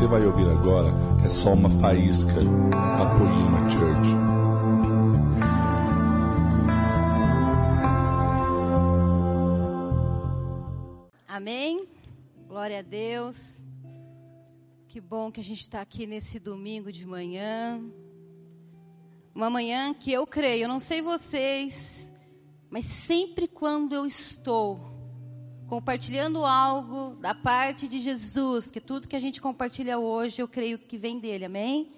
você vai ouvir agora é só uma faísca da Poema Church. Amém? Glória a Deus. Que bom que a gente está aqui nesse domingo de manhã. Uma manhã que eu creio, eu não sei vocês, mas sempre quando eu estou compartilhando algo da parte de Jesus, que tudo que a gente compartilha hoje, eu creio que vem dele, amém?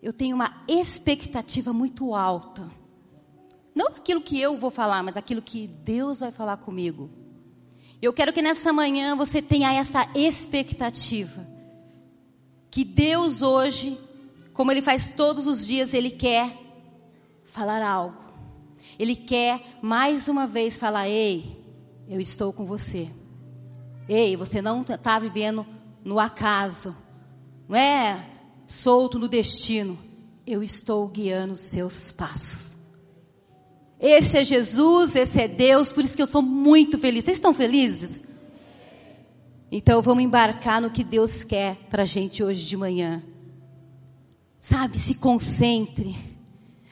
Eu tenho uma expectativa muito alta. Não aquilo que eu vou falar, mas aquilo que Deus vai falar comigo. Eu quero que nessa manhã você tenha essa expectativa. Que Deus hoje, como Ele faz todos os dias, Ele quer falar algo. Ele quer mais uma vez falar: ei, eu estou com você. Ei, você não está vivendo no acaso, não é solto no destino. Eu estou guiando os seus passos. Esse é Jesus, esse é Deus, por isso que eu sou muito feliz. Vocês estão felizes? Então vamos embarcar no que Deus quer para a gente hoje de manhã. Sabe, se concentre.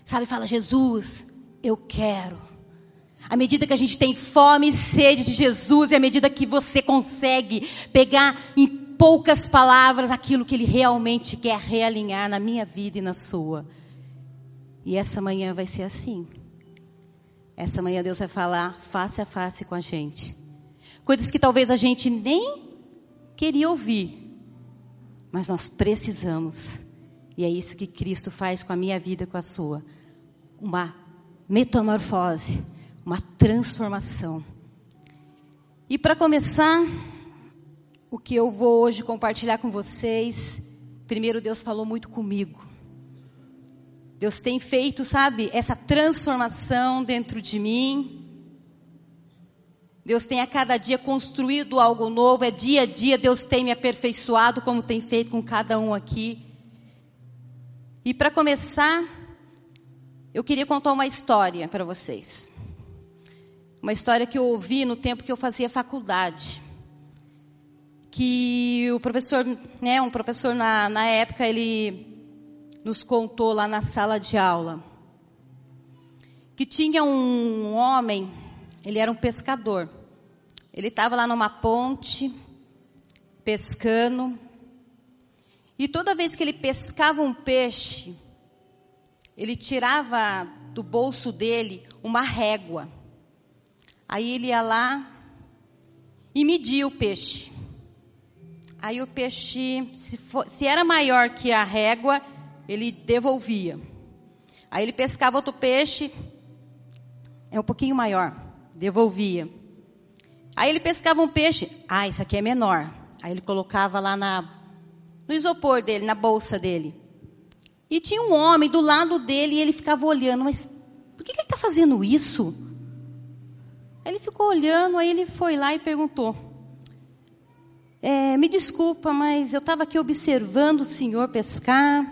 Sabe, fala, Jesus, eu quero. À medida que a gente tem fome e sede de Jesus, e à medida que você consegue pegar em poucas palavras aquilo que Ele realmente quer realinhar na minha vida e na sua. E essa manhã vai ser assim. Essa manhã Deus vai falar face a face com a gente. Coisas que talvez a gente nem queria ouvir, mas nós precisamos. E é isso que Cristo faz com a minha vida e com a sua. Uma metamorfose uma transformação. E para começar, o que eu vou hoje compartilhar com vocês, primeiro Deus falou muito comigo. Deus tem feito, sabe, essa transformação dentro de mim. Deus tem a cada dia construído algo novo, é dia a dia Deus tem me aperfeiçoado, como tem feito com cada um aqui. E para começar, eu queria contar uma história para vocês. Uma história que eu ouvi no tempo que eu fazia faculdade. Que o professor, né, um professor na, na época, ele nos contou lá na sala de aula. Que tinha um homem, ele era um pescador. Ele estava lá numa ponte, pescando. E toda vez que ele pescava um peixe, ele tirava do bolso dele uma régua. Aí ele ia lá e media o peixe. Aí o peixe, se, for, se era maior que a régua, ele devolvia. Aí ele pescava outro peixe, é um pouquinho maior, devolvia. Aí ele pescava um peixe, ah, isso aqui é menor. Aí ele colocava lá na, no isopor dele, na bolsa dele. E tinha um homem do lado dele e ele ficava olhando, mas por que, que ele está fazendo isso? Ele ficou olhando, aí ele foi lá e perguntou: é, Me desculpa, mas eu estava aqui observando o senhor pescar.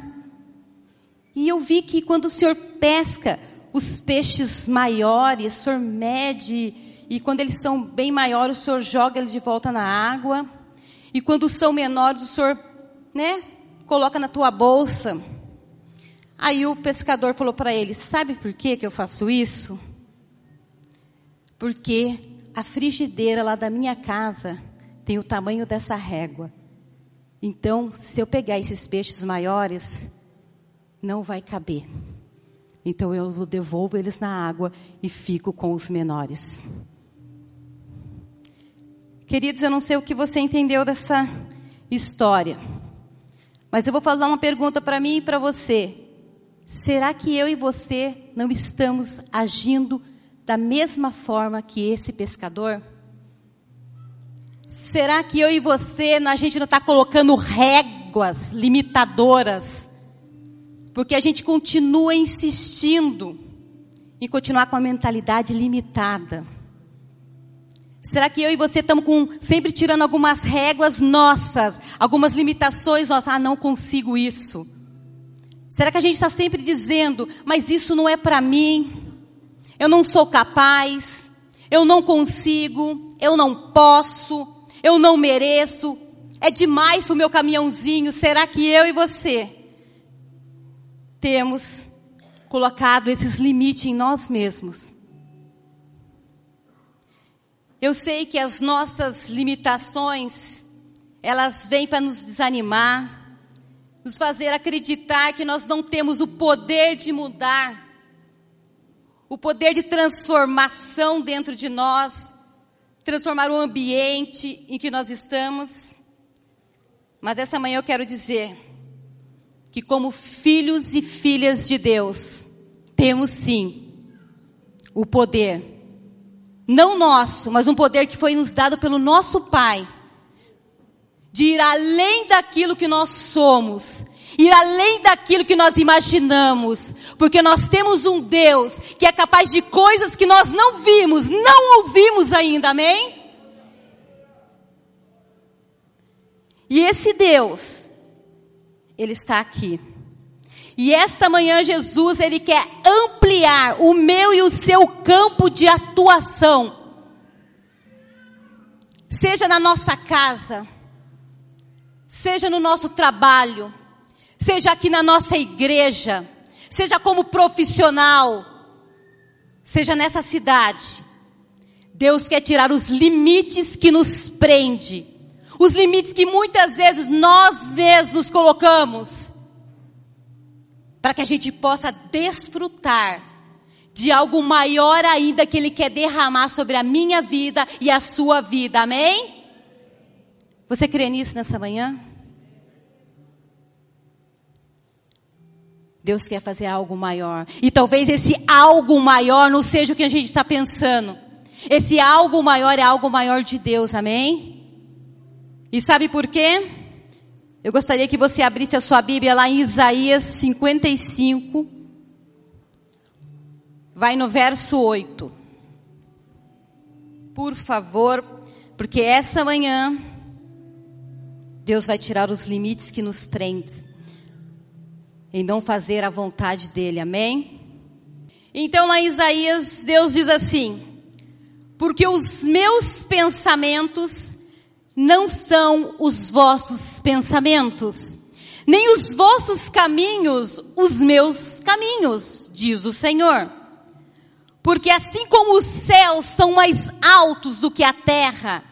E eu vi que quando o senhor pesca os peixes maiores, o senhor mede, e quando eles são bem maiores, o senhor joga eles de volta na água. E quando são menores, o senhor, né, coloca na tua bolsa. Aí o pescador falou para ele: Sabe por que, que eu faço isso? Porque a frigideira lá da minha casa tem o tamanho dessa régua. Então, se eu pegar esses peixes maiores, não vai caber. Então eu devolvo eles na água e fico com os menores. Queridos, eu não sei o que você entendeu dessa história, mas eu vou fazer uma pergunta para mim e para você. Será que eu e você não estamos agindo da mesma forma que esse pescador? Será que eu e você, a gente não está colocando réguas limitadoras? Porque a gente continua insistindo em continuar com a mentalidade limitada. Será que eu e você estamos com, sempre tirando algumas réguas nossas, algumas limitações nossas? Ah, não consigo isso. Será que a gente está sempre dizendo, mas isso não é para mim? Eu não sou capaz, eu não consigo, eu não posso, eu não mereço. É demais para o meu caminhãozinho. Será que eu e você temos colocado esses limites em nós mesmos? Eu sei que as nossas limitações, elas vêm para nos desanimar, nos fazer acreditar que nós não temos o poder de mudar, o poder de transformação dentro de nós, transformar o ambiente em que nós estamos. Mas essa manhã eu quero dizer que, como filhos e filhas de Deus, temos sim o poder não nosso, mas um poder que foi nos dado pelo nosso Pai, de ir além daquilo que nós somos, ir além daquilo que nós imaginamos, porque nós temos um Deus que é capaz de coisas que nós não vimos, não ouvimos ainda, amém? E esse Deus, Ele está aqui. E essa manhã Jesus, ele quer ampliar o meu e o seu campo de atuação. Seja na nossa casa, seja no nosso trabalho, seja aqui na nossa igreja, seja como profissional, seja nessa cidade. Deus quer tirar os limites que nos prende, os limites que muitas vezes nós mesmos colocamos para que a gente possa desfrutar de algo maior ainda que Ele quer derramar sobre a minha vida e a sua vida, amém? Você crê nisso nessa manhã? Deus quer fazer algo maior. E talvez esse algo maior não seja o que a gente está pensando. Esse algo maior é algo maior de Deus, amém? E sabe por quê? Eu gostaria que você abrisse a sua Bíblia lá em Isaías 55. Vai no verso 8. Por favor, porque essa manhã Deus vai tirar os limites que nos prendem em não fazer a vontade dele. Amém? Então lá em Isaías, Deus diz assim: Porque os meus pensamentos não são os vossos pensamentos, nem os vossos caminhos os meus caminhos, diz o Senhor. Porque assim como os céus são mais altos do que a terra,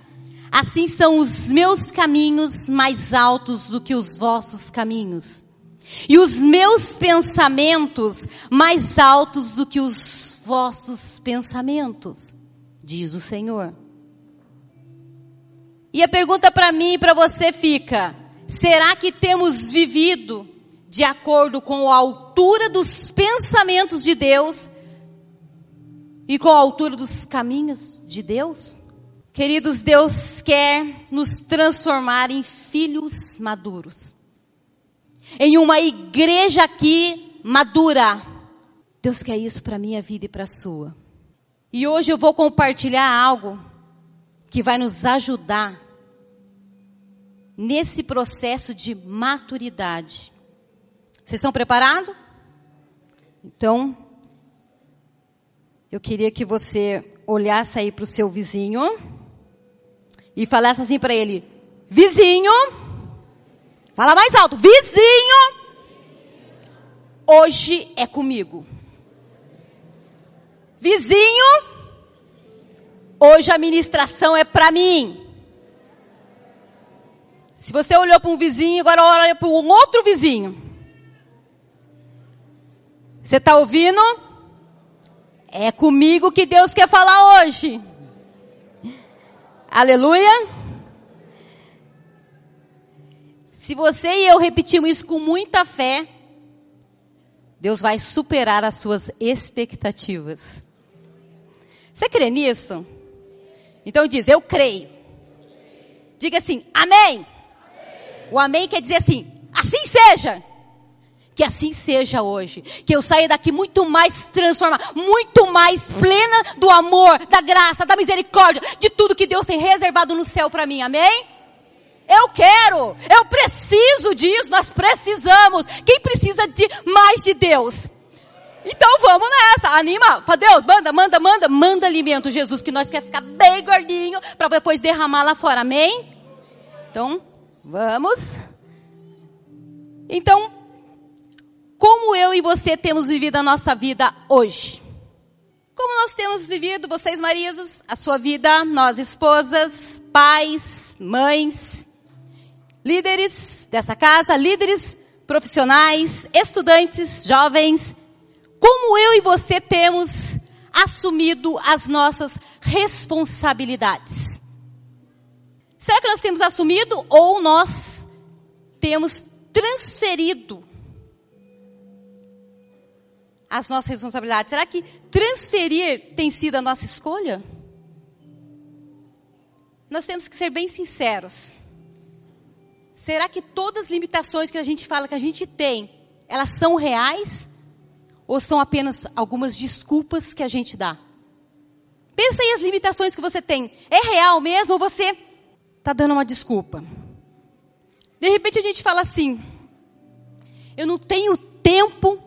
assim são os meus caminhos mais altos do que os vossos caminhos. E os meus pensamentos mais altos do que os vossos pensamentos, diz o Senhor. E a pergunta para mim e para você fica: será que temos vivido de acordo com a altura dos pensamentos de Deus e com a altura dos caminhos de Deus? Queridos, Deus quer nos transformar em filhos maduros. Em uma igreja aqui madura. Deus quer isso para minha vida e para a sua. E hoje eu vou compartilhar algo que vai nos ajudar nesse processo de maturidade. Vocês estão preparados? Então, eu queria que você olhasse aí para o seu vizinho e falasse assim para ele: Vizinho, fala mais alto, vizinho, hoje é comigo. Vizinho, Hoje a ministração é para mim. Se você olhou para um vizinho, agora olha para um outro vizinho. Você está ouvindo? É comigo que Deus quer falar hoje. Aleluia. Se você e eu repetirmos isso com muita fé, Deus vai superar as suas expectativas. Você crê nisso? Então diz, eu creio. Diga assim, amém. amém. O amém quer dizer assim, assim seja. Que assim seja hoje. Que eu saia daqui muito mais transformada, muito mais plena do amor, da graça, da misericórdia, de tudo que Deus tem reservado no céu para mim. Amém? Eu quero, eu preciso disso, nós precisamos. Quem precisa de mais de Deus? Então vamos nessa, anima, fala Deus, manda, manda, manda, manda alimento, Jesus, que nós quer ficar bem gordinho para depois derramar lá fora, amém? Então, Vamos? Então, como eu e você temos vivido a nossa vida hoje? Como nós temos vivido, vocês maridos, a sua vida, nós esposas, pais, mães, líderes dessa casa, líderes profissionais, estudantes, jovens, como eu e você temos assumido as nossas responsabilidades? Será que nós temos assumido ou nós temos transferido as nossas responsabilidades? Será que transferir tem sido a nossa escolha? Nós temos que ser bem sinceros. Será que todas as limitações que a gente fala que a gente tem, elas são reais? Ou são apenas algumas desculpas que a gente dá? Pensa aí as limitações que você tem. É real mesmo ou você está dando uma desculpa? De repente a gente fala assim: eu não tenho tempo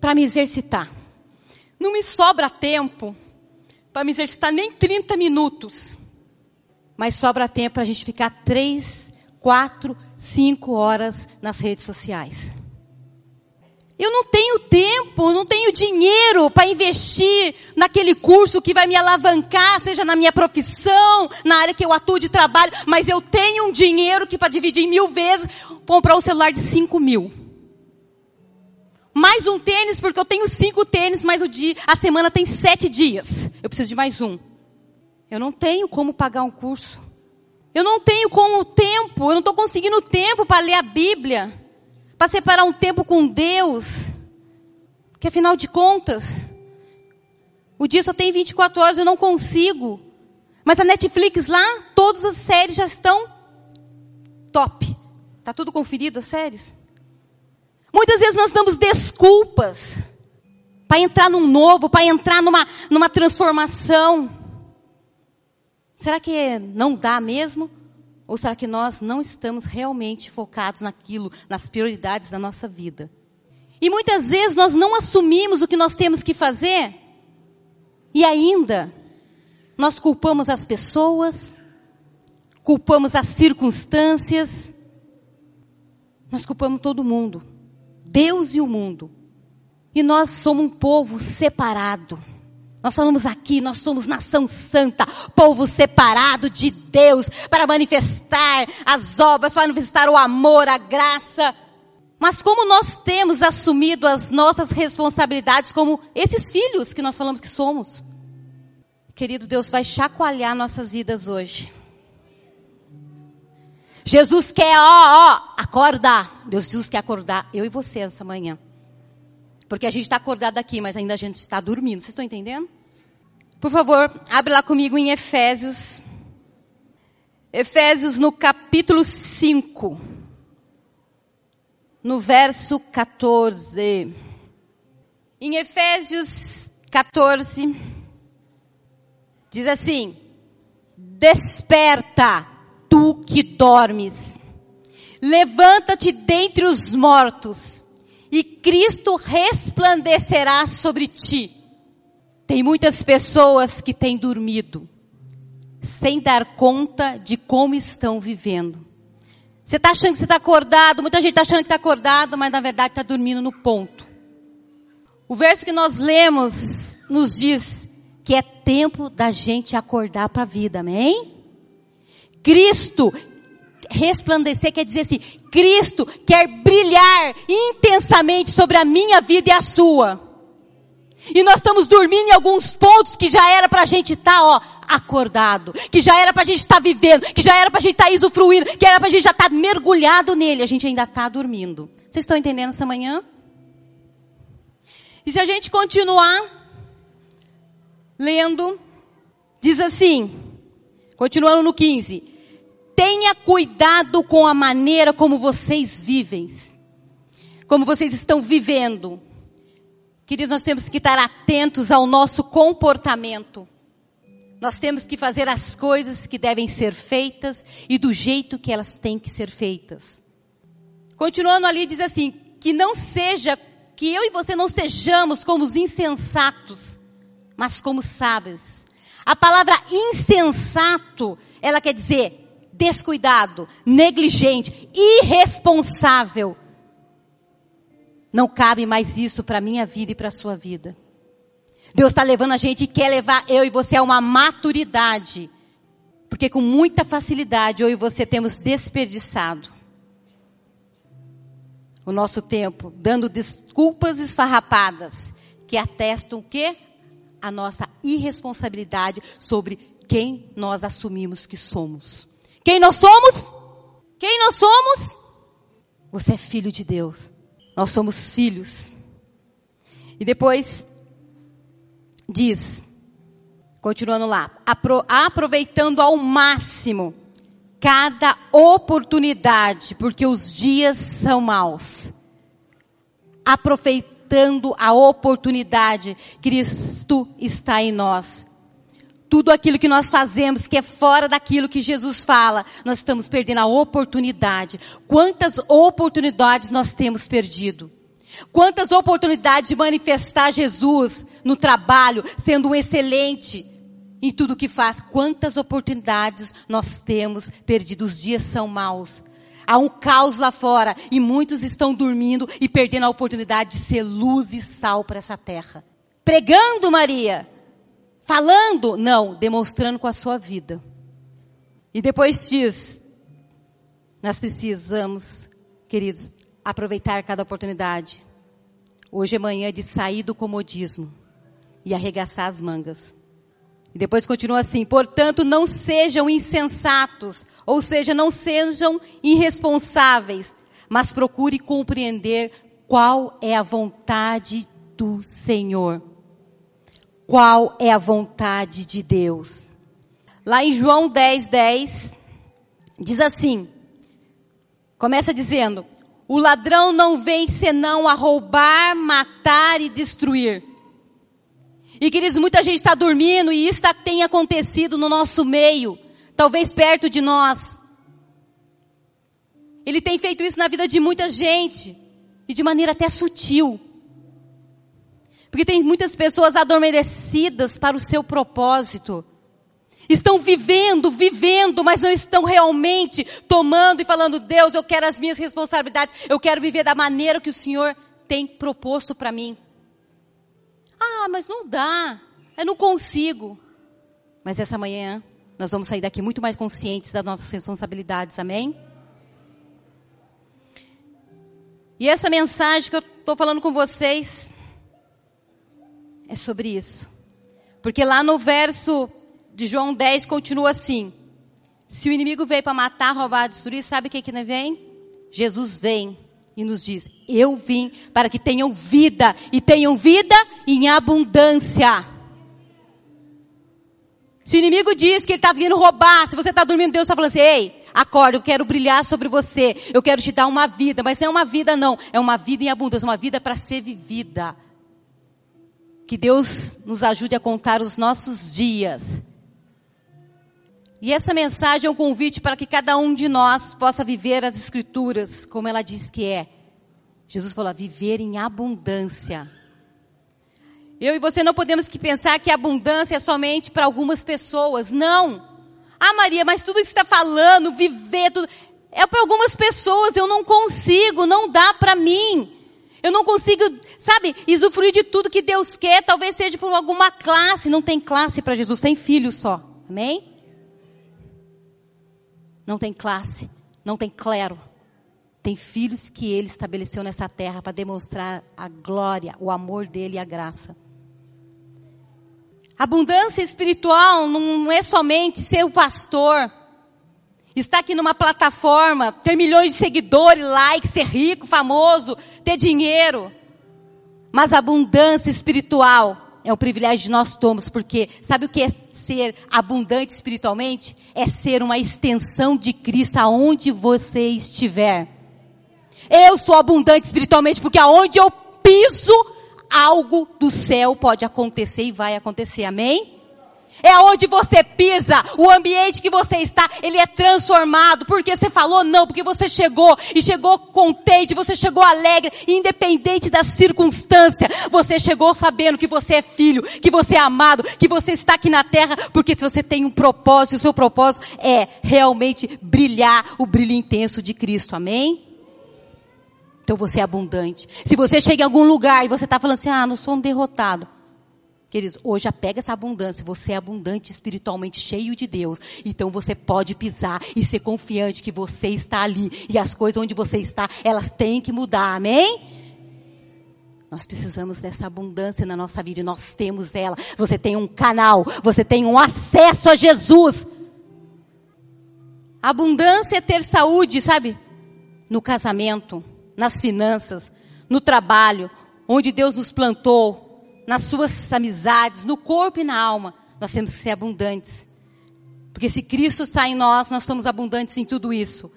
para me exercitar. Não me sobra tempo para me exercitar nem 30 minutos. Mas sobra tempo para a gente ficar três, quatro, cinco horas nas redes sociais. Eu não tenho tempo, não tenho dinheiro para investir naquele curso que vai me alavancar, seja na minha profissão, na área que eu atuo de trabalho, mas eu tenho um dinheiro que para dividir em mil vezes, comprar um celular de cinco mil. Mais um tênis, porque eu tenho cinco tênis, mas o dia, a semana tem sete dias. Eu preciso de mais um. Eu não tenho como pagar um curso. Eu não tenho como tempo, eu não estou conseguindo tempo para ler a Bíblia, para separar um tempo com Deus. Porque afinal de contas, o dia só tem 24 horas, eu não consigo. Mas a Netflix lá, todas as séries já estão top. Tá tudo conferido as séries? Muitas vezes nós damos desculpas para entrar num novo, para entrar numa, numa transformação. Será que não dá mesmo? Ou será que nós não estamos realmente focados naquilo, nas prioridades da nossa vida? E muitas vezes nós não assumimos o que nós temos que fazer, e ainda nós culpamos as pessoas, culpamos as circunstâncias, nós culpamos todo mundo. Deus e o mundo. E nós somos um povo separado. Nós falamos aqui, nós somos nação santa, povo separado de Deus, para manifestar as obras, para manifestar o amor, a graça. Mas como nós temos assumido as nossas responsabilidades como esses filhos que nós falamos que somos? Querido Deus, vai chacoalhar nossas vidas hoje. Jesus quer, ó, ó, acordar. Deus, Jesus quer acordar eu e você essa manhã. Porque a gente está acordado aqui, mas ainda a gente está dormindo. Vocês estão entendendo? Por favor, abre lá comigo em Efésios. Efésios no capítulo 5. No verso 14. Em Efésios 14, diz assim: Desperta tu que dormes. Levanta-te dentre os mortos, e Cristo resplandecerá sobre ti. Tem muitas pessoas que têm dormido, sem dar conta de como estão vivendo. Você está achando que você está acordado, muita gente está achando que está acordado, mas na verdade está dormindo no ponto. O verso que nós lemos nos diz que é tempo da gente acordar para a vida, amém? Cristo resplandecer quer dizer assim, Cristo quer brilhar intensamente sobre a minha vida e a sua. E nós estamos dormindo em alguns pontos que já era pra gente estar, tá, ó, acordado, que já era pra gente estar tá vivendo, que já era pra gente estar tá usufruindo, que era pra gente já estar tá mergulhado nele, a gente ainda está dormindo. Vocês estão entendendo essa manhã? E se a gente continuar lendo, diz assim, continuando no 15, Tenha cuidado com a maneira como vocês vivem. Como vocês estão vivendo. Queridos, nós temos que estar atentos ao nosso comportamento. Nós temos que fazer as coisas que devem ser feitas e do jeito que elas têm que ser feitas. Continuando ali, diz assim: que não seja, que eu e você não sejamos como os insensatos, mas como sábios. A palavra insensato, ela quer dizer descuidado, negligente, irresponsável. Não cabe mais isso para a minha vida e para a sua vida. Deus está levando a gente e quer levar eu e você a uma maturidade. Porque com muita facilidade eu e você temos desperdiçado o nosso tempo, dando desculpas esfarrapadas, que atestam o quê? A nossa irresponsabilidade sobre quem nós assumimos que somos. Quem nós somos? Quem nós somos? Você é filho de Deus. Nós somos filhos. E depois diz, continuando lá, apro aproveitando ao máximo cada oportunidade, porque os dias são maus. Aproveitando a oportunidade, Cristo está em nós tudo aquilo que nós fazemos que é fora daquilo que Jesus fala, nós estamos perdendo a oportunidade. Quantas oportunidades nós temos perdido? Quantas oportunidades de manifestar Jesus no trabalho, sendo um excelente em tudo que faz? Quantas oportunidades nós temos perdido? Os dias são maus. Há um caos lá fora e muitos estão dormindo e perdendo a oportunidade de ser luz e sal para essa terra. Pregando, Maria, Falando? Não, demonstrando com a sua vida. E depois diz, nós precisamos, queridos, aproveitar cada oportunidade. Hoje é manhã de sair do comodismo e arregaçar as mangas. E depois continua assim: portanto, não sejam insensatos, ou seja, não sejam irresponsáveis, mas procure compreender qual é a vontade do Senhor qual é a vontade de Deus. Lá em João 10, 10, diz assim, começa dizendo, o ladrão não vem senão a roubar, matar e destruir. E queridos, muita gente está dormindo e isso tá, tem acontecido no nosso meio, talvez perto de nós. Ele tem feito isso na vida de muita gente e de maneira até sutil. Porque tem muitas pessoas adormecidas para o seu propósito. Estão vivendo, vivendo, mas não estão realmente tomando e falando, Deus, eu quero as minhas responsabilidades, eu quero viver da maneira que o Senhor tem proposto para mim. Ah, mas não dá, eu não consigo. Mas essa manhã, nós vamos sair daqui muito mais conscientes das nossas responsabilidades, amém? E essa mensagem que eu estou falando com vocês, é sobre isso. Porque lá no verso de João 10 continua assim: Se o inimigo veio para matar, roubar, destruir, sabe o que que vem? Jesus vem e nos diz: Eu vim para que tenham vida e tenham vida em abundância. Se o inimigo diz que ele está vindo roubar, se você está dormindo, Deus está falando assim: Ei, acorda, eu quero brilhar sobre você, eu quero te dar uma vida, mas não é uma vida não, é uma vida em abundância, uma vida para ser vivida. Que Deus nos ajude a contar os nossos dias. E essa mensagem é um convite para que cada um de nós possa viver as Escrituras, como ela diz que é. Jesus falou, viver em abundância. Eu e você não podemos que pensar que abundância é somente para algumas pessoas. Não. Ah, Maria, mas tudo isso que está falando, viver, tudo, é para algumas pessoas. Eu não consigo, não dá para mim. Eu não consigo, sabe, usufruir de tudo que Deus quer. Talvez seja por alguma classe. Não tem classe para Jesus, tem filho só. Amém? Não tem classe, não tem clero. Tem filhos que ele estabeleceu nessa terra para demonstrar a glória, o amor dele e a graça. Abundância espiritual não é somente ser o pastor estar aqui numa plataforma, ter milhões de seguidores, likes, ser rico, famoso, ter dinheiro. Mas abundância espiritual é um privilégio de nós todos, porque sabe o que é ser abundante espiritualmente? É ser uma extensão de Cristo aonde você estiver. Eu sou abundante espiritualmente porque aonde eu piso, algo do céu pode acontecer e vai acontecer. Amém? É onde você pisa, o ambiente que você está, ele é transformado. Porque você falou não, porque você chegou e chegou contente, você chegou alegre, independente da circunstância. Você chegou sabendo que você é filho, que você é amado, que você está aqui na terra, porque você tem um propósito, e o seu propósito é realmente brilhar o brilho intenso de Cristo. Amém? Então você é abundante. Se você chega em algum lugar e você está falando assim, ah, não sou um derrotado. Queridos, hoje pega essa abundância. Você é abundante espiritualmente, cheio de Deus. Então você pode pisar e ser confiante que você está ali. E as coisas onde você está, elas têm que mudar. Amém? Nós precisamos dessa abundância na nossa vida e nós temos ela. Você tem um canal, você tem um acesso a Jesus. Abundância é ter saúde, sabe? No casamento, nas finanças, no trabalho, onde Deus nos plantou, nas suas amizades, no corpo e na alma, nós temos que ser abundantes. Porque se Cristo está em nós, nós somos abundantes em tudo isso.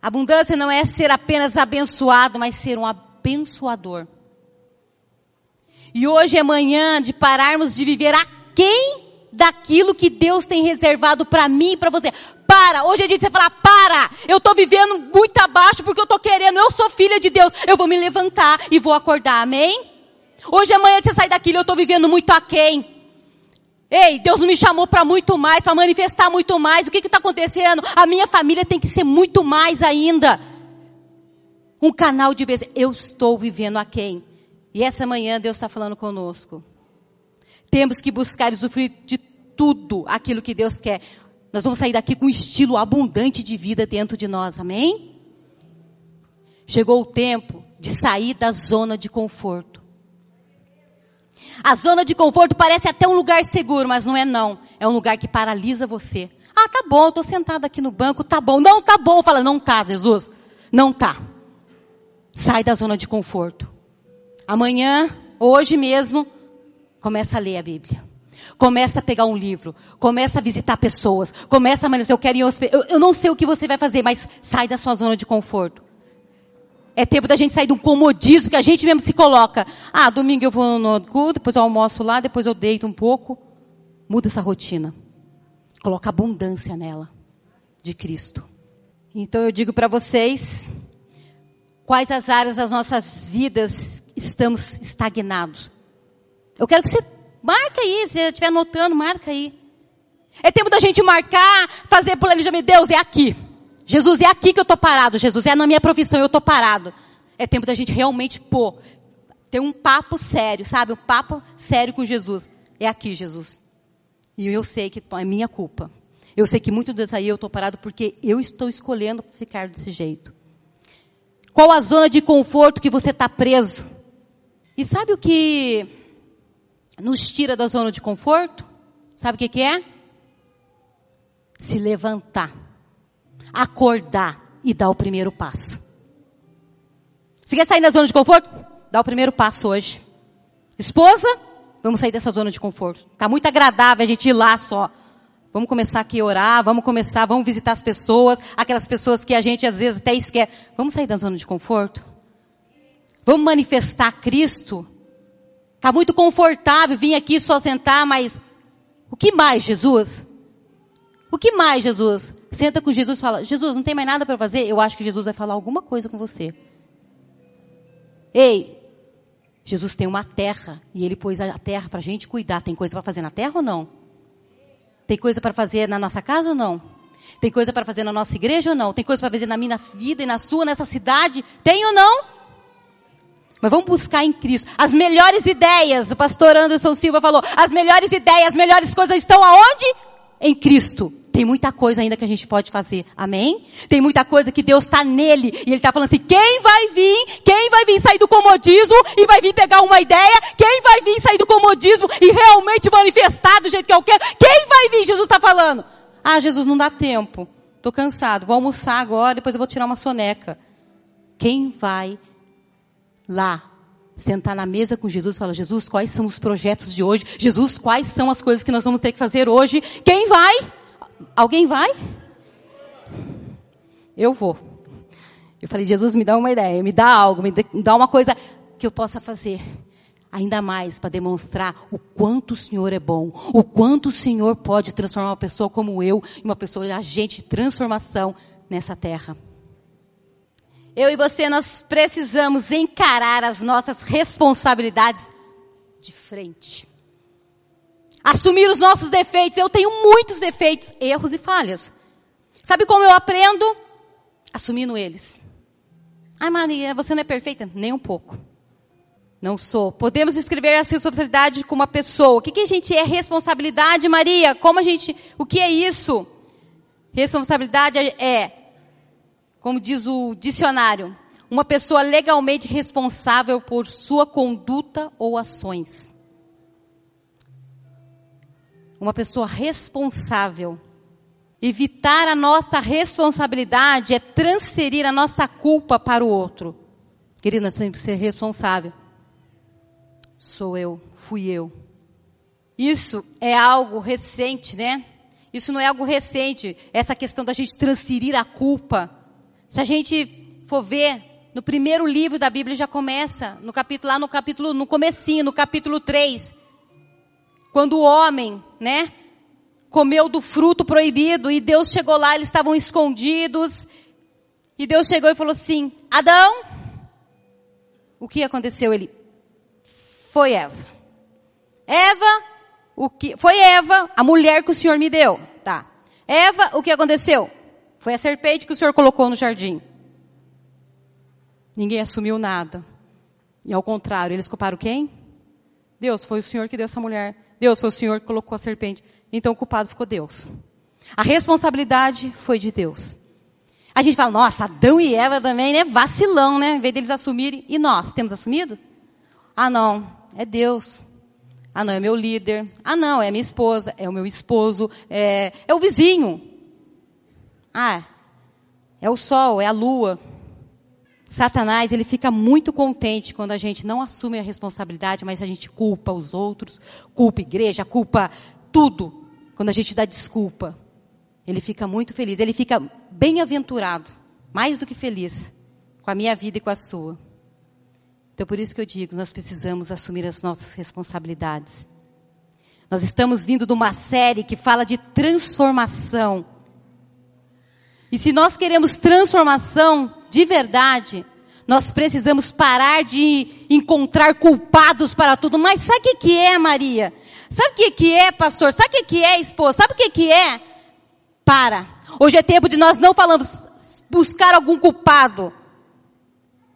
Abundância não é ser apenas abençoado, mas ser um abençoador. E hoje é manhã de pararmos de viver aquém daquilo que Deus tem reservado para mim e para você. Para, hoje é dia de você falar, para, eu estou vivendo muito abaixo porque eu estou querendo, eu sou filha de Deus, eu vou me levantar e vou acordar, amém? Hoje amanhã você sai daquilo, eu estou vivendo muito aquém. Ei, Deus me chamou para muito mais, para manifestar muito mais. O que está acontecendo? A minha família tem que ser muito mais ainda. Um canal de bênção. Eu estou vivendo aquém. E essa manhã Deus está falando conosco. Temos que buscar e usufruir de tudo aquilo que Deus quer. Nós vamos sair daqui com um estilo abundante de vida dentro de nós, amém? Chegou o tempo de sair da zona de conforto. A zona de conforto parece até um lugar seguro, mas não é não. É um lugar que paralisa você. Ah, tá bom, eu tô sentado aqui no banco, tá bom. Não, tá bom. Fala, não tá, Jesus. Não tá. Sai da zona de conforto. Amanhã, hoje mesmo, começa a ler a Bíblia. Começa a pegar um livro. Começa a visitar pessoas. Começa a manifestar. Eu quero ir eu, eu não sei o que você vai fazer, mas sai da sua zona de conforto. É tempo da gente sair um comodismo que a gente mesmo se coloca. Ah, domingo eu vou no culto, depois eu almoço lá, depois eu deito um pouco. Muda essa rotina. Coloca abundância nela. De Cristo. Então eu digo para vocês, quais as áreas das nossas vidas estamos estagnados. Eu quero que você marque aí, se você estiver anotando, marca aí. É tempo da gente marcar, fazer planejamento. Deus, é aqui. Jesus, é aqui que eu estou parado. Jesus, é na minha profissão, eu estou parado. É tempo da gente realmente pôr, ter um papo sério, sabe? Um papo sério com Jesus. É aqui, Jesus. E eu sei que é minha culpa. Eu sei que muitas vezes aí eu estou parado porque eu estou escolhendo ficar desse jeito. Qual a zona de conforto que você está preso? E sabe o que nos tira da zona de conforto? Sabe o que, que é? Se levantar acordar e dar o primeiro passo. Você quer sair da zona de conforto? Dá o primeiro passo hoje. Esposa, vamos sair dessa zona de conforto. Tá muito agradável a gente ir lá só. Vamos começar aqui a orar, vamos começar, vamos visitar as pessoas, aquelas pessoas que a gente às vezes até esquece. Vamos sair da zona de conforto? Vamos manifestar Cristo? Tá muito confortável vir aqui só sentar, mas o que mais, Jesus? O que mais, Jesus? Senta com Jesus e fala: Jesus, não tem mais nada para fazer? Eu acho que Jesus vai falar alguma coisa com você. Ei, Jesus tem uma terra e ele pôs a terra para a gente cuidar. Tem coisa para fazer na terra ou não? Tem coisa para fazer na nossa casa ou não? Tem coisa para fazer na nossa igreja ou não? Tem coisa para fazer na minha vida e na sua, nessa cidade? Tem ou não? Mas vamos buscar em Cristo. As melhores ideias, o pastor Anderson Silva falou, as melhores ideias, as melhores coisas estão aonde? Em Cristo. Tem muita coisa ainda que a gente pode fazer. Amém? Tem muita coisa que Deus está nele. E Ele está falando assim, quem vai vir, quem vai vir sair do comodismo e vai vir pegar uma ideia, quem vai vir sair do comodismo e realmente manifestar do jeito que eu quero, quem vai vir? Jesus está falando. Ah, Jesus, não dá tempo. Estou cansado. Vou almoçar agora, depois eu vou tirar uma soneca. Quem vai lá sentar na mesa com Jesus e falar, Jesus, quais são os projetos de hoje? Jesus, quais são as coisas que nós vamos ter que fazer hoje? Quem vai? Alguém vai? Eu vou. Eu falei, Jesus, me dá uma ideia, me dá algo, me dá uma coisa que eu possa fazer. ainda mais para demonstrar o quanto o Senhor é bom, o quanto o Senhor pode transformar uma pessoa como eu em uma pessoa agente de transformação nessa terra. Eu e você, nós precisamos encarar as nossas responsabilidades de frente. Assumir os nossos defeitos. Eu tenho muitos defeitos, erros e falhas. Sabe como eu aprendo? Assumindo eles. Ai, Maria, você não é perfeita? Nem um pouco. Não sou. Podemos escrever a responsabilidade com uma pessoa. O que, que a gente é responsabilidade, Maria? Como a gente, o que é isso? Responsabilidade é como diz o dicionário, uma pessoa legalmente responsável por sua conduta ou ações. Uma pessoa responsável. Evitar a nossa responsabilidade é transferir a nossa culpa para o outro. Querido, nós temos que ser responsável. Sou eu, fui eu. Isso é algo recente, né? Isso não é algo recente, essa questão da gente transferir a culpa se a gente for ver, no primeiro livro da Bíblia já começa, no capítulo, lá no capítulo, no comecinho, no capítulo 3. Quando o homem, né, comeu do fruto proibido e Deus chegou lá, eles estavam escondidos. E Deus chegou e falou assim: Adão, o que aconteceu? Ele foi Eva. Eva, o que foi Eva, a mulher que o Senhor me deu, tá? Eva, o que aconteceu? Foi a serpente que o Senhor colocou no jardim. Ninguém assumiu nada. E ao contrário, eles culparam quem? Deus, foi o Senhor que deu essa mulher. Deus, foi o Senhor que colocou a serpente. Então o culpado ficou Deus. A responsabilidade foi de Deus. A gente fala, nossa, Adão e Eva também, né? Vacilão, né? Em vez deles assumirem. E nós, temos assumido? Ah, não, é Deus. Ah, não, é meu líder. Ah, não, é minha esposa, é o meu esposo, é, é o vizinho. Ah, é o sol, é a lua. Satanás, ele fica muito contente quando a gente não assume a responsabilidade, mas a gente culpa os outros, culpa igreja, culpa tudo. Quando a gente dá desculpa, ele fica muito feliz, ele fica bem-aventurado, mais do que feliz, com a minha vida e com a sua. Então, por isso que eu digo, nós precisamos assumir as nossas responsabilidades. Nós estamos vindo de uma série que fala de transformação. E se nós queremos transformação de verdade, nós precisamos parar de encontrar culpados para tudo. Mas sabe o que, que é, Maria? Sabe o que, que é, pastor? Sabe o que, que é, esposa? Sabe o que, que é? Para. Hoje é tempo de nós não falamos buscar algum culpado.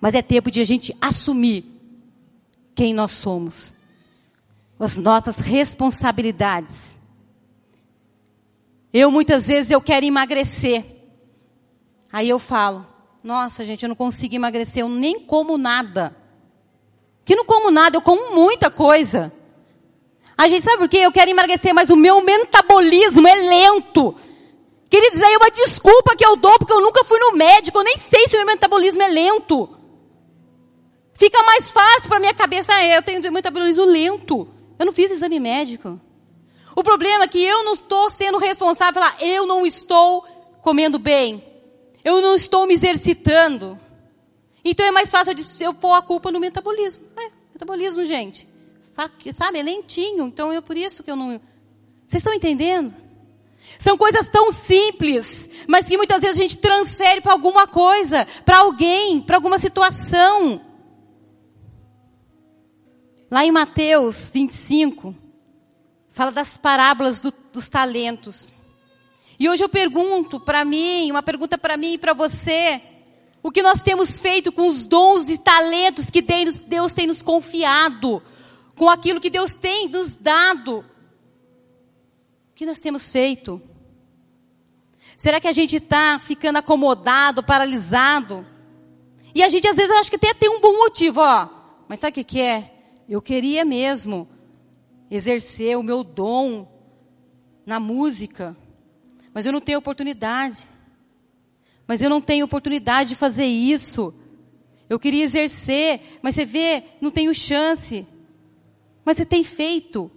Mas é tempo de a gente assumir quem nós somos. As nossas responsabilidades. Eu muitas vezes eu quero emagrecer. Aí eu falo, nossa gente, eu não consigo emagrecer, eu nem como nada. Que não como nada, eu como muita coisa. A gente sabe por quê? Eu quero emagrecer, mas o meu metabolismo é lento. Queridos, aí é uma desculpa que eu dou, porque eu nunca fui no médico, eu nem sei se o meu metabolismo é lento. Fica mais fácil para minha cabeça, ah, eu tenho metabolismo lento. Eu não fiz exame médico. O problema é que eu não estou sendo responsável, falar, eu não estou comendo bem. Eu não estou me exercitando. Então é mais fácil eu pôr a culpa no metabolismo. É, metabolismo, gente. Sabe, é lentinho. Então é por isso que eu não. Vocês estão entendendo? São coisas tão simples, mas que muitas vezes a gente transfere para alguma coisa, para alguém, para alguma situação. Lá em Mateus 25, fala das parábolas do, dos talentos. E hoje eu pergunto para mim, uma pergunta para mim e para você, o que nós temos feito com os dons e talentos que Deus tem nos confiado, com aquilo que Deus tem nos dado. O que nós temos feito? Será que a gente está ficando acomodado, paralisado? E a gente às vezes acha que até tem um bom motivo, ó. Mas sabe o que, que é? Eu queria mesmo exercer o meu dom na música. Mas eu não tenho oportunidade. Mas eu não tenho oportunidade de fazer isso. Eu queria exercer, mas você vê, não tenho chance. Mas você tem feito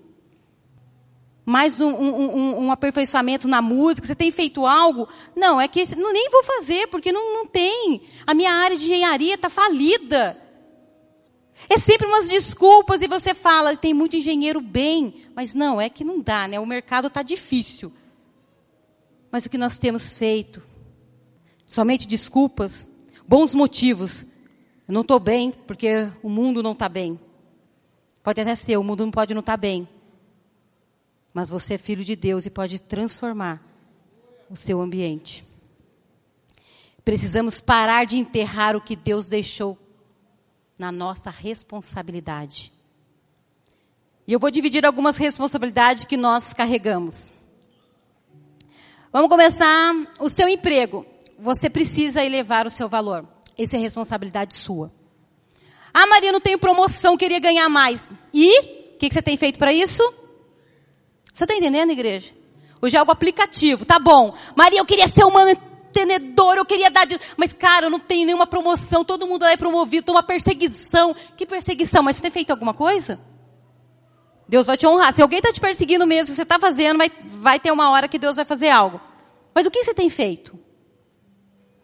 mais um, um, um, um, aperfeiçoamento na música, você tem feito algo? Não, é que não, nem vou fazer, porque não, não tem. A minha área de engenharia está falida. É sempre umas desculpas e você fala, tem muito engenheiro bem, mas não, é que não dá, né? O mercado está difícil. Mas o que nós temos feito? Somente desculpas, bons motivos. Eu não estou bem porque o mundo não está bem. Pode até ser, o mundo não pode não estar tá bem. Mas você é filho de Deus e pode transformar o seu ambiente. Precisamos parar de enterrar o que Deus deixou na nossa responsabilidade. E eu vou dividir algumas responsabilidades que nós carregamos. Vamos começar o seu emprego. Você precisa elevar o seu valor. Essa é responsabilidade sua. Ah, Maria, não tenho promoção, queria ganhar mais. E? O que, que você tem feito para isso? Você está entendendo, igreja? Hoje é algo aplicativo, tá bom. Maria, eu queria ser uma mantenedora, eu queria dar. De... Mas, cara, eu não tenho nenhuma promoção, todo mundo lá é promovido, uma perseguição. Que perseguição? Mas você tem feito alguma coisa? Deus vai te honrar. Se alguém está te perseguindo mesmo, você está fazendo, vai, vai ter uma hora que Deus vai fazer algo. Mas o que você tem feito?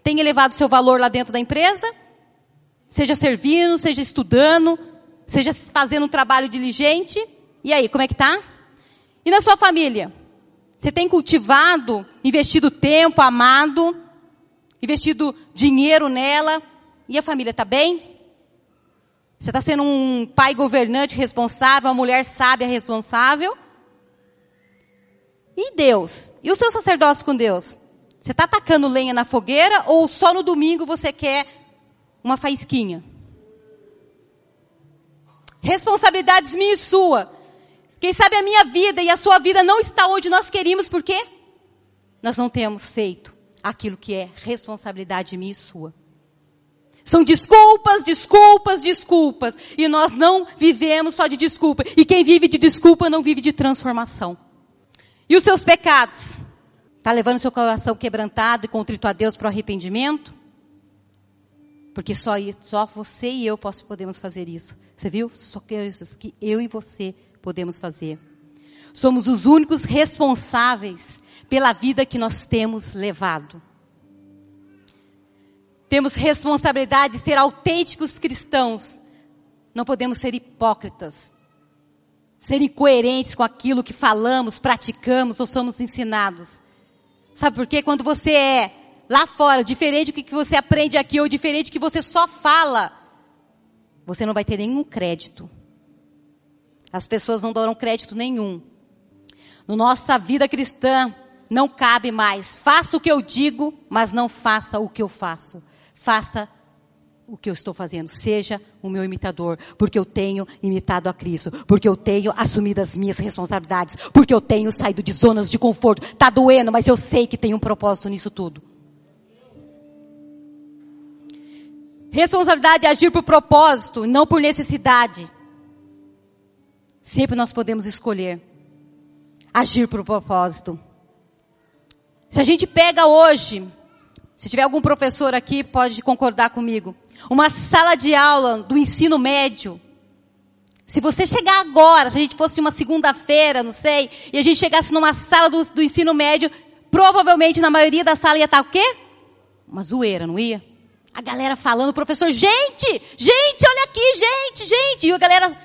Tem elevado seu valor lá dentro da empresa? Seja servindo, seja estudando, seja fazendo um trabalho diligente. E aí, como é que tá? E na sua família? Você tem cultivado, investido tempo, amado, investido dinheiro nela, e a família está bem? Você está sendo um pai governante responsável, uma mulher sábia responsável? E Deus? E o seu sacerdócio com Deus? Você está atacando lenha na fogueira ou só no domingo você quer uma faísquinha? Responsabilidades minha e sua. Quem sabe a minha vida e a sua vida não está onde nós queríamos, por quê? Nós não temos feito aquilo que é responsabilidade minha e sua. São desculpas, desculpas, desculpas. E nós não vivemos só de desculpa. E quem vive de desculpa não vive de transformação. E os seus pecados? Está levando seu coração quebrantado e contrito a Deus para o arrependimento? Porque só, só você e eu podemos fazer isso. Você viu? Só coisas que eu e você podemos fazer. Somos os únicos responsáveis pela vida que nós temos levado. Temos responsabilidade de ser autênticos cristãos. Não podemos ser hipócritas. Ser incoerentes com aquilo que falamos, praticamos ou somos ensinados. Sabe por quê? Quando você é lá fora, diferente do que você aprende aqui ou diferente do que você só fala, você não vai ter nenhum crédito. As pessoas não darão crédito nenhum. No nossa vida cristã, não cabe mais. Faça o que eu digo, mas não faça o que eu faço. Faça o que eu estou fazendo. Seja o meu imitador, porque eu tenho imitado a Cristo, porque eu tenho assumido as minhas responsabilidades, porque eu tenho saído de zonas de conforto. Tá doendo, mas eu sei que tem um propósito nisso tudo. Responsabilidade é agir por propósito, não por necessidade. Sempre nós podemos escolher agir por propósito. Se a gente pega hoje, se tiver algum professor aqui, pode concordar comigo, uma sala de aula do ensino médio. Se você chegar agora, se a gente fosse uma segunda-feira, não sei, e a gente chegasse numa sala do, do ensino médio, provavelmente na maioria da sala ia estar o quê? Uma zoeira, não ia? A galera falando, professor, gente, gente, olha aqui, gente, gente. E a galera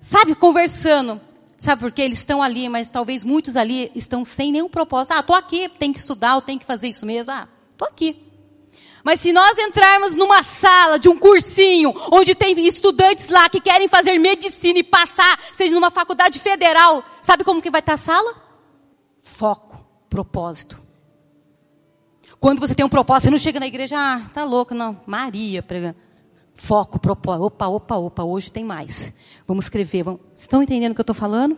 sabe, conversando. Sabe por quê? Eles estão ali, mas talvez muitos ali estão sem nenhum propósito. Ah, tô aqui, tem que estudar, ou tem que fazer isso mesmo. Ah, tô aqui. Mas se nós entrarmos numa sala de um cursinho, onde tem estudantes lá que querem fazer medicina e passar, seja numa faculdade federal, sabe como que vai estar a sala? Foco, propósito. Quando você tem um propósito, você não chega na igreja, ah, tá louco, não. Maria pregando. Foco, propósito. Opa, opa, opa, hoje tem mais. Vamos escrever. Vamos... Estão entendendo o que eu estou falando?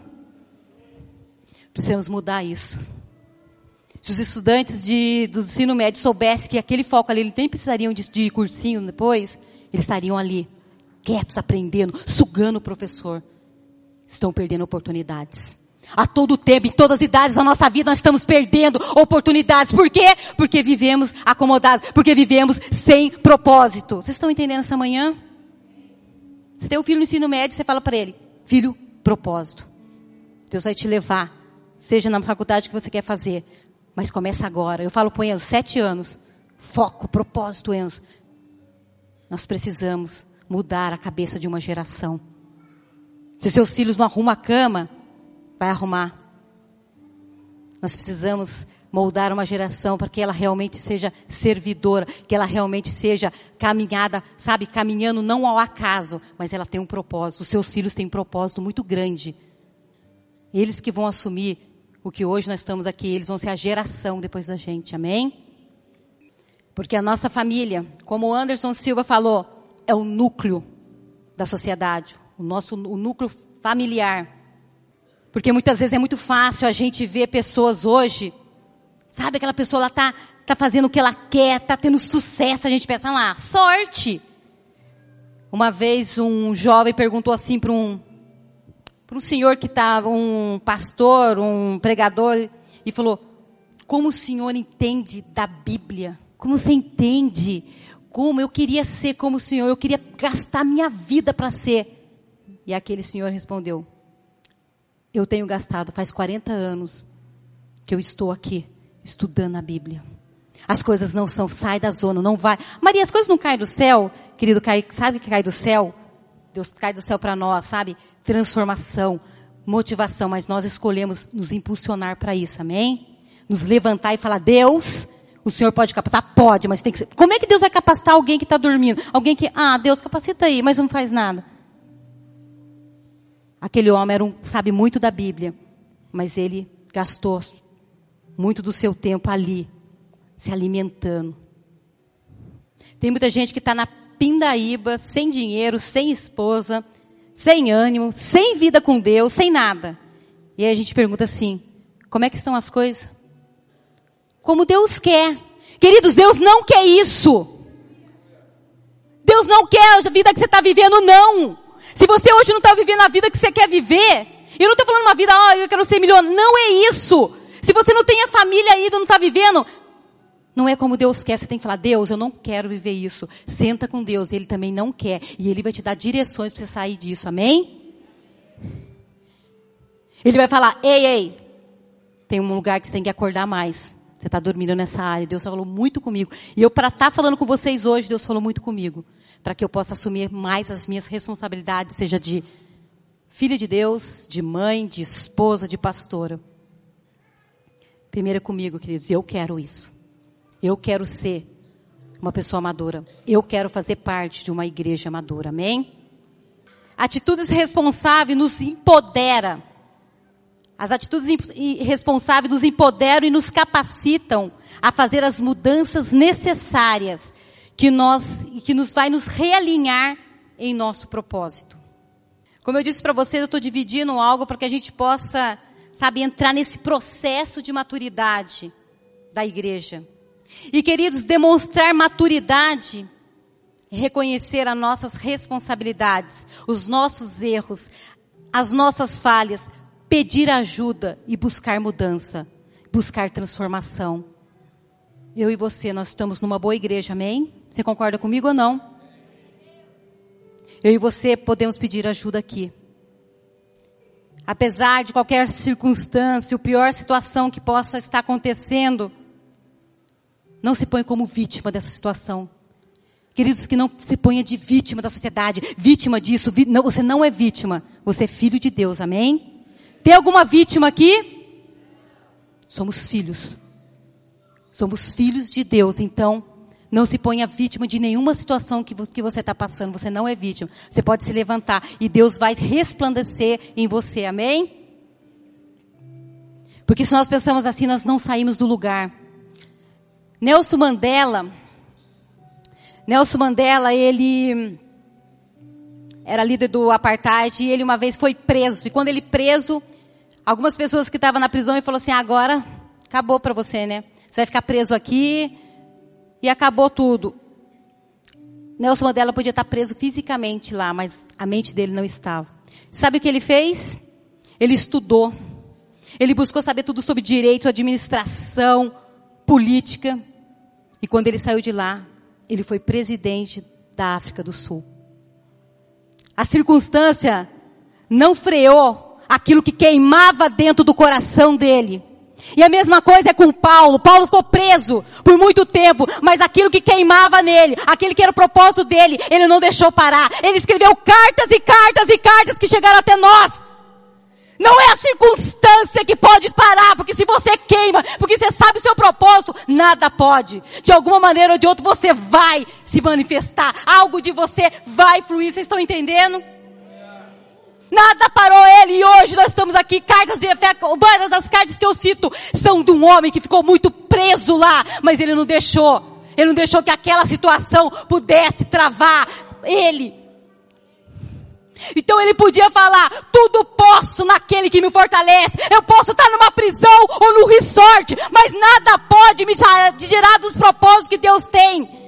Precisamos mudar isso. Se os estudantes de, do ensino médio soubessem que aquele foco ali, eles nem precisariam de, de cursinho depois, eles estariam ali, quietos, aprendendo, sugando o professor. Estão perdendo oportunidades. A todo tempo, em todas as idades da nossa vida, nós estamos perdendo oportunidades. Por quê? Porque vivemos acomodados, porque vivemos sem propósito. Vocês estão entendendo essa manhã? Você tem um filho no ensino médio, você fala para ele, filho, propósito. Deus vai te levar, seja na faculdade que você quer fazer, mas começa agora. Eu falo para o Enzo, sete anos, foco, propósito, Enzo. Nós precisamos mudar a cabeça de uma geração. Se seus filhos não arrumam a cama, vai arrumar. Nós precisamos moldar uma geração para que ela realmente seja servidora, que ela realmente seja caminhada, sabe, caminhando não ao acaso, mas ela tem um propósito. Os seus filhos têm um propósito muito grande. Eles que vão assumir o que hoje nós estamos aqui, eles vão ser a geração depois da gente, amém? Porque a nossa família, como o Anderson Silva falou, é o núcleo da sociedade, o nosso o núcleo familiar. Porque muitas vezes é muito fácil a gente ver pessoas hoje, sabe aquela pessoa ela tá tá fazendo o que ela quer, tá tendo sucesso, a gente pensa lá, sorte. Uma vez um jovem perguntou assim para um para um senhor que estava, um pastor, um pregador, e falou: Como o senhor entende da Bíblia? Como você entende? Como eu queria ser como o senhor, eu queria gastar minha vida para ser. E aquele senhor respondeu: Eu tenho gastado, faz 40 anos que eu estou aqui estudando a Bíblia. As coisas não são, sai da zona, não vai. Maria, as coisas não caem do céu, querido, cai, sabe que cai do céu? Deus cai do céu para nós, sabe? Transformação, motivação, mas nós escolhemos nos impulsionar para isso, amém? Nos levantar e falar, Deus, o Senhor pode capacitar? Pode, mas tem que ser. Como é que Deus vai capacitar alguém que está dormindo? Alguém que, ah, Deus capacita aí, mas não faz nada. Aquele homem era um, sabe muito da Bíblia, mas ele gastou muito do seu tempo ali, se alimentando. Tem muita gente que está na pindaíba, sem dinheiro, sem esposa, sem ânimo, sem vida com Deus, sem nada. E aí a gente pergunta assim: como é que estão as coisas? Como Deus quer. Queridos, Deus não quer isso. Deus não quer a vida que você está vivendo, não. Se você hoje não está vivendo a vida que você quer viver, eu não estou falando uma vida, ó, oh, eu quero ser milionário. Não é isso. Se você não tem a família ainda, não está vivendo, não é como Deus quer, você tem que falar, Deus, eu não quero viver isso. Senta com Deus, Ele também não quer. E Ele vai te dar direções para você sair disso, amém? Ele vai falar, ei, ei, tem um lugar que você tem que acordar mais. Você está dormindo nessa área. Deus falou muito comigo. E eu, para estar tá falando com vocês hoje, Deus falou muito comigo. Para que eu possa assumir mais as minhas responsabilidades, seja de filha de Deus, de mãe, de esposa, de pastora. Primeiro é comigo, queridos. Eu quero isso. Eu quero ser uma pessoa madura. Eu quero fazer parte de uma igreja madura. Amém? Atitudes responsáveis nos empodera. As atitudes responsáveis nos empoderam e nos capacitam a fazer as mudanças necessárias que nós que nos vai nos realinhar em nosso propósito. Como eu disse para vocês, eu estou dividindo algo para que a gente possa, sabe, entrar nesse processo de maturidade da igreja. E queridos, demonstrar maturidade, reconhecer as nossas responsabilidades, os nossos erros, as nossas falhas, pedir ajuda e buscar mudança, buscar transformação. Eu e você, nós estamos numa boa igreja, amém? Você concorda comigo ou não? Eu e você podemos pedir ajuda aqui. Apesar de qualquer circunstância, o pior situação que possa estar acontecendo, não se ponha como vítima dessa situação. Queridos, que não se ponha de vítima da sociedade, vítima disso. Não, você não é vítima. Você é filho de Deus, amém? Tem alguma vítima aqui? Somos filhos. Somos filhos de Deus, então não se ponha vítima de nenhuma situação que, que você está passando. Você não é vítima. Você pode se levantar e Deus vai resplandecer em você, amém? Porque se nós pensamos assim, nós não saímos do lugar. Nelson Mandela, Nelson Mandela, ele era líder do apartheid e ele uma vez foi preso. E quando ele preso, algumas pessoas que estavam na prisão e falou assim: agora acabou para você, né? Você vai ficar preso aqui e acabou tudo. Nelson Mandela podia estar preso fisicamente lá, mas a mente dele não estava. Sabe o que ele fez? Ele estudou. Ele buscou saber tudo sobre direito, administração, política. E quando ele saiu de lá, ele foi presidente da África do Sul. A circunstância não freou aquilo que queimava dentro do coração dele. E a mesma coisa é com Paulo. Paulo ficou preso por muito tempo, mas aquilo que queimava nele, aquele que era o propósito dele, ele não deixou parar. Ele escreveu cartas e cartas e cartas que chegaram até nós. Não é a circunstância que pode parar, porque se você sabe o seu propósito, nada pode. De alguma maneira ou de outra você vai se manifestar. Algo de você vai fluir. Vocês estão entendendo? Nada parou ele e hoje nós estamos aqui, cartas de fé, várias das cartas que eu cito são de um homem que ficou muito preso lá, mas ele não deixou. Ele não deixou que aquela situação pudesse travar ele. Então ele podia falar, tudo posso naquele que me fortalece. Eu posso estar numa prisão ou num resort, mas nada pode me tirar dos propósitos que Deus tem.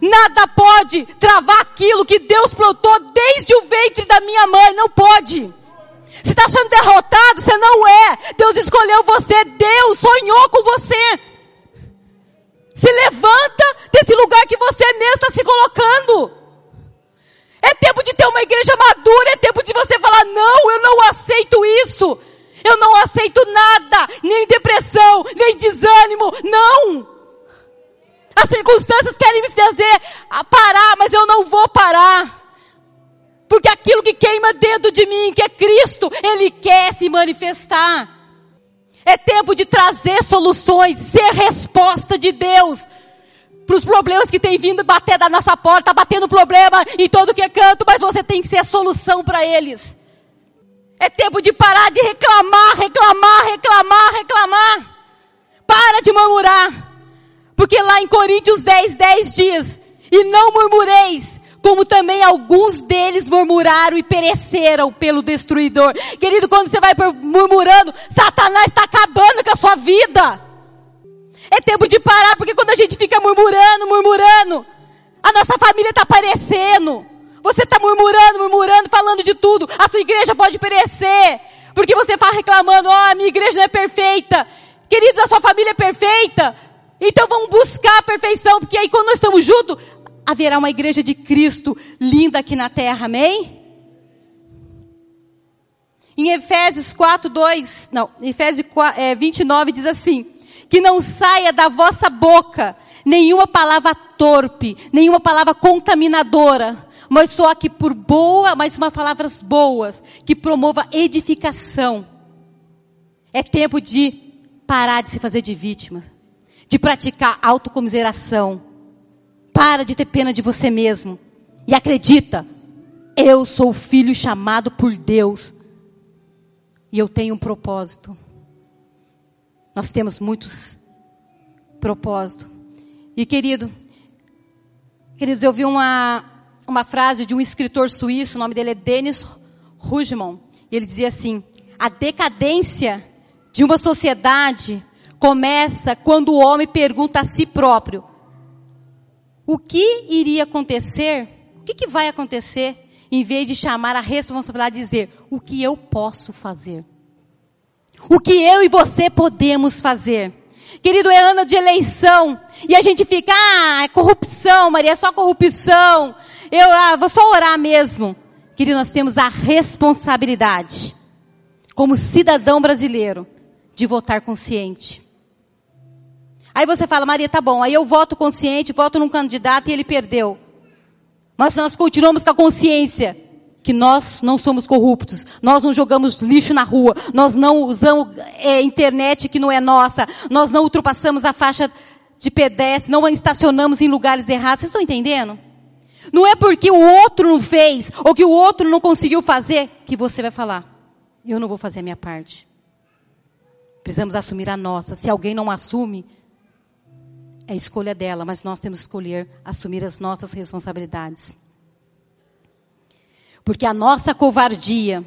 Nada pode travar aquilo que Deus plantou desde o ventre da minha mãe. Não pode. Você está sendo derrotado? Você não é. Deus escolheu você. Deus sonhou com você. Se levanta desse lugar que você mesmo está se colocando. É tempo de ter uma igreja madura. É tempo de você falar: não, eu não aceito isso. Eu não aceito nada. Nem depressão, nem desânimo. Não. As circunstâncias querem me fazer parar, mas eu não vou parar. Porque aquilo que queima dentro de mim, que é Cristo, Ele quer se manifestar. É tempo de trazer soluções, ser resposta de Deus para os problemas que tem vindo bater da nossa porta, batendo problema em todo que é canto, mas você tem que ser a solução para eles. É tempo de parar de reclamar, reclamar, reclamar, reclamar. Para de murmurar. Porque lá em Coríntios 10, 10 diz, e não murmureis, como também alguns deles murmuraram e pereceram pelo destruidor. Querido, quando você vai murmurando, Satanás está acabando com a sua vida. É tempo de parar, porque quando a gente fica murmurando, murmurando, a nossa família está perecendo. Você está murmurando, murmurando, falando de tudo. A sua igreja pode perecer. Porque você está reclamando, ó, oh, minha igreja não é perfeita. Queridos, a sua família é perfeita. Então vamos buscar a perfeição, porque aí quando nós estamos juntos, haverá uma igreja de Cristo linda aqui na terra, amém? Em Efésios 4, 2, não, Efésios 4, é, 29 diz assim, que não saia da vossa boca nenhuma palavra torpe, nenhuma palavra contaminadora, mas só que por boa, mas uma palavras boas, que promova edificação. É tempo de parar de se fazer de vítima de praticar autocomiseração. Para de ter pena de você mesmo. E acredita, eu sou o filho chamado por Deus. E eu tenho um propósito. Nós temos muitos propósitos. E querido, queridos, eu vi uma, uma frase de um escritor suíço, o nome dele é Denis Rugman. E ele dizia assim: a decadência de uma sociedade começa quando o homem pergunta a si próprio: o que iria acontecer? O que, que vai acontecer? Em vez de chamar a responsabilidade de dizer: o que eu posso fazer? O que eu e você podemos fazer? Querido, é ano de eleição. E a gente fica, ah, é corrupção, Maria, é só corrupção. Eu ah, vou só orar mesmo. Querido, nós temos a responsabilidade, como cidadão brasileiro, de votar consciente. Aí você fala, Maria, tá bom, aí eu voto consciente, voto num candidato e ele perdeu. Mas nós continuamos com a consciência que nós não somos corruptos, nós não jogamos lixo na rua, nós não usamos é, internet que não é nossa, nós não ultrapassamos a faixa de pedestre, não estacionamos em lugares errados. Vocês estão entendendo? Não é porque o outro não fez ou que o outro não conseguiu fazer que você vai falar, eu não vou fazer a minha parte. Precisamos assumir a nossa. Se alguém não assume, é escolha dela, mas nós temos que escolher assumir as nossas responsabilidades. Porque a nossa covardia,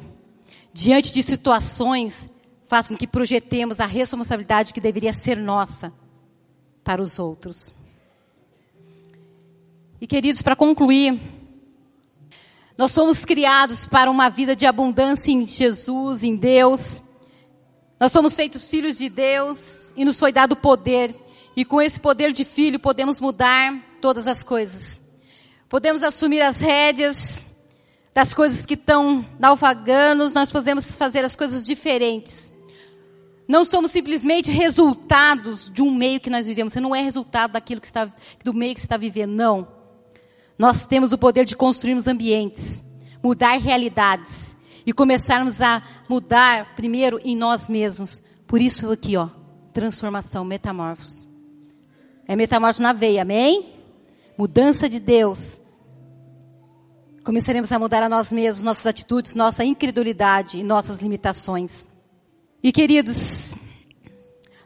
diante de situações, faz com que projetemos a responsabilidade que deveria ser nossa para os outros. E queridos, para concluir, nós somos criados para uma vida de abundância em Jesus, em Deus. Nós somos feitos filhos de Deus e nos foi dado poder e com esse poder de filho podemos mudar todas as coisas. Podemos assumir as rédeas das coisas que estão naufragando, nós podemos fazer as coisas diferentes. Não somos simplesmente resultados de um meio que nós vivemos. Você não é resultado daquilo que está, do meio que está vivendo, não. Nós temos o poder de construirmos ambientes, mudar realidades e começarmos a mudar primeiro em nós mesmos. Por isso aqui, ó, transformação, metamorfose. É metamorfose na veia, amém? Mudança de Deus. Começaremos a mudar a nós mesmos, nossas atitudes, nossa incredulidade e nossas limitações. E queridos,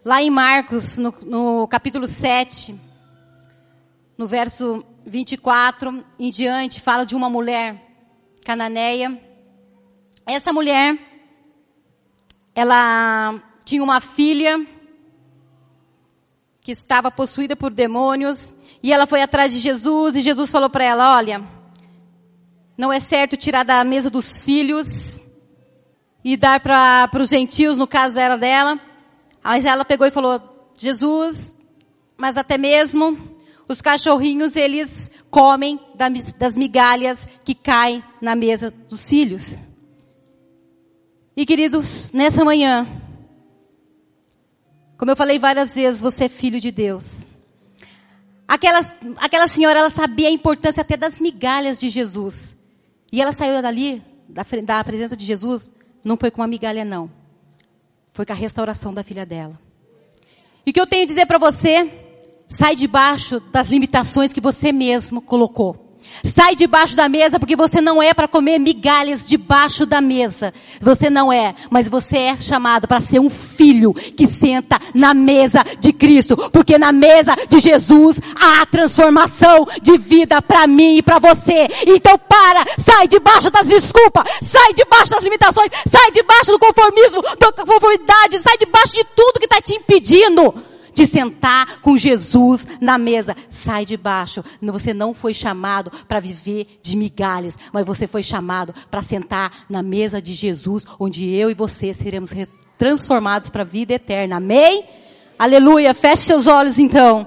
lá em Marcos, no, no capítulo 7, no verso 24 em diante, fala de uma mulher cananeia. Essa mulher, ela tinha uma filha que estava possuída por demônios e ela foi atrás de Jesus e Jesus falou para ela: Olha, não é certo tirar da mesa dos filhos e dar para os gentios, no caso era dela. Mas ela pegou e falou, Jesus, mas até mesmo os cachorrinhos, eles comem das migalhas que caem na mesa dos filhos. E queridos, nessa manhã, como eu falei várias vezes, você é filho de Deus. Aquela, aquela senhora, ela sabia a importância até das migalhas de Jesus. E ela saiu dali, da, da presença de Jesus, não foi com uma migalha, não. Foi com a restauração da filha dela. E o que eu tenho a dizer para você? Sai debaixo das limitações que você mesmo colocou. Sai debaixo da mesa porque você não é para comer migalhas debaixo da mesa. Você não é, mas você é chamado para ser um filho que senta na mesa de Cristo, porque na mesa de Jesus há transformação de vida para mim e para você. Então para, sai debaixo das desculpas, sai debaixo das limitações, sai debaixo do conformismo, da conformidade, sai debaixo de tudo que está te impedindo de sentar com Jesus na mesa. Sai de baixo. Você não foi chamado para viver de migalhas, mas você foi chamado para sentar na mesa de Jesus, onde eu e você seremos transformados para a vida eterna. Amém? Aleluia. Feche seus olhos então.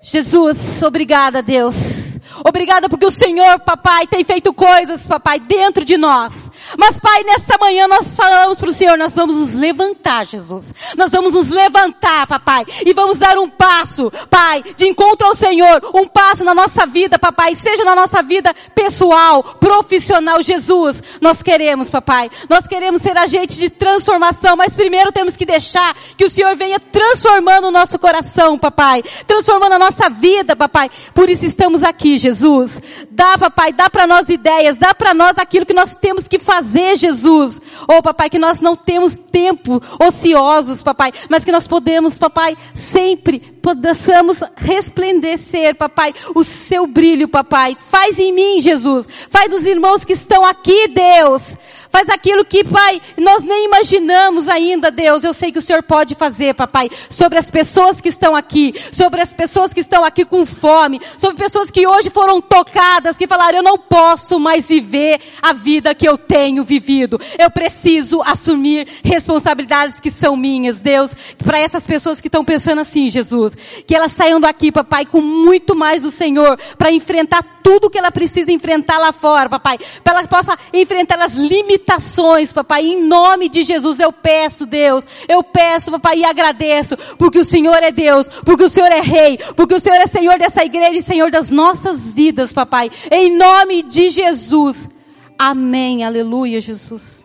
Jesus, obrigada, Deus. Obrigada porque o Senhor, papai, tem feito coisas, papai, dentro de nós. Mas, pai, nessa manhã nós falamos para o Senhor, nós vamos nos levantar, Jesus. Nós vamos nos levantar, papai, e vamos dar um passo, pai, de encontro ao Senhor, um passo na nossa vida, papai, seja na nossa vida pessoal, profissional, Jesus. Nós queremos, papai, nós queremos ser agentes de transformação, mas primeiro temos que deixar que o Senhor venha transformando o nosso coração, papai, transformando a nossa vida, papai. Por isso estamos aqui, Jesus. Dá, papai, dá para nós ideias, dá para nós aquilo que nós temos que fazer, Jesus. Oh, papai, que nós não temos tempo ociosos, papai, mas que nós podemos, papai, sempre possamos resplandecer, papai, o seu brilho, papai. Faz em mim, Jesus. Faz dos irmãos que estão aqui, Deus. Faz aquilo que, Pai, nós nem imaginamos ainda, Deus. Eu sei que o Senhor pode fazer, papai, sobre as pessoas que estão aqui, sobre as pessoas que estão aqui com fome, sobre pessoas que hoje foram tocadas, que falaram, eu não posso mais viver a vida que eu tenho vivido. Eu preciso assumir responsabilidades que são minhas, Deus. Para essas pessoas que estão pensando assim, Jesus, que elas saiam daqui, papai, com muito mais do Senhor, para enfrentar tudo que ela precisa enfrentar lá fora, papai. Para ela possa enfrentar as limitações, papai. Em nome de Jesus eu peço, Deus. Eu peço, papai, e agradeço. Porque o Senhor é Deus. Porque o Senhor é Rei. Porque o Senhor é Senhor dessa igreja e Senhor das nossas vidas, papai. Em nome de Jesus. Amém. Aleluia, Jesus.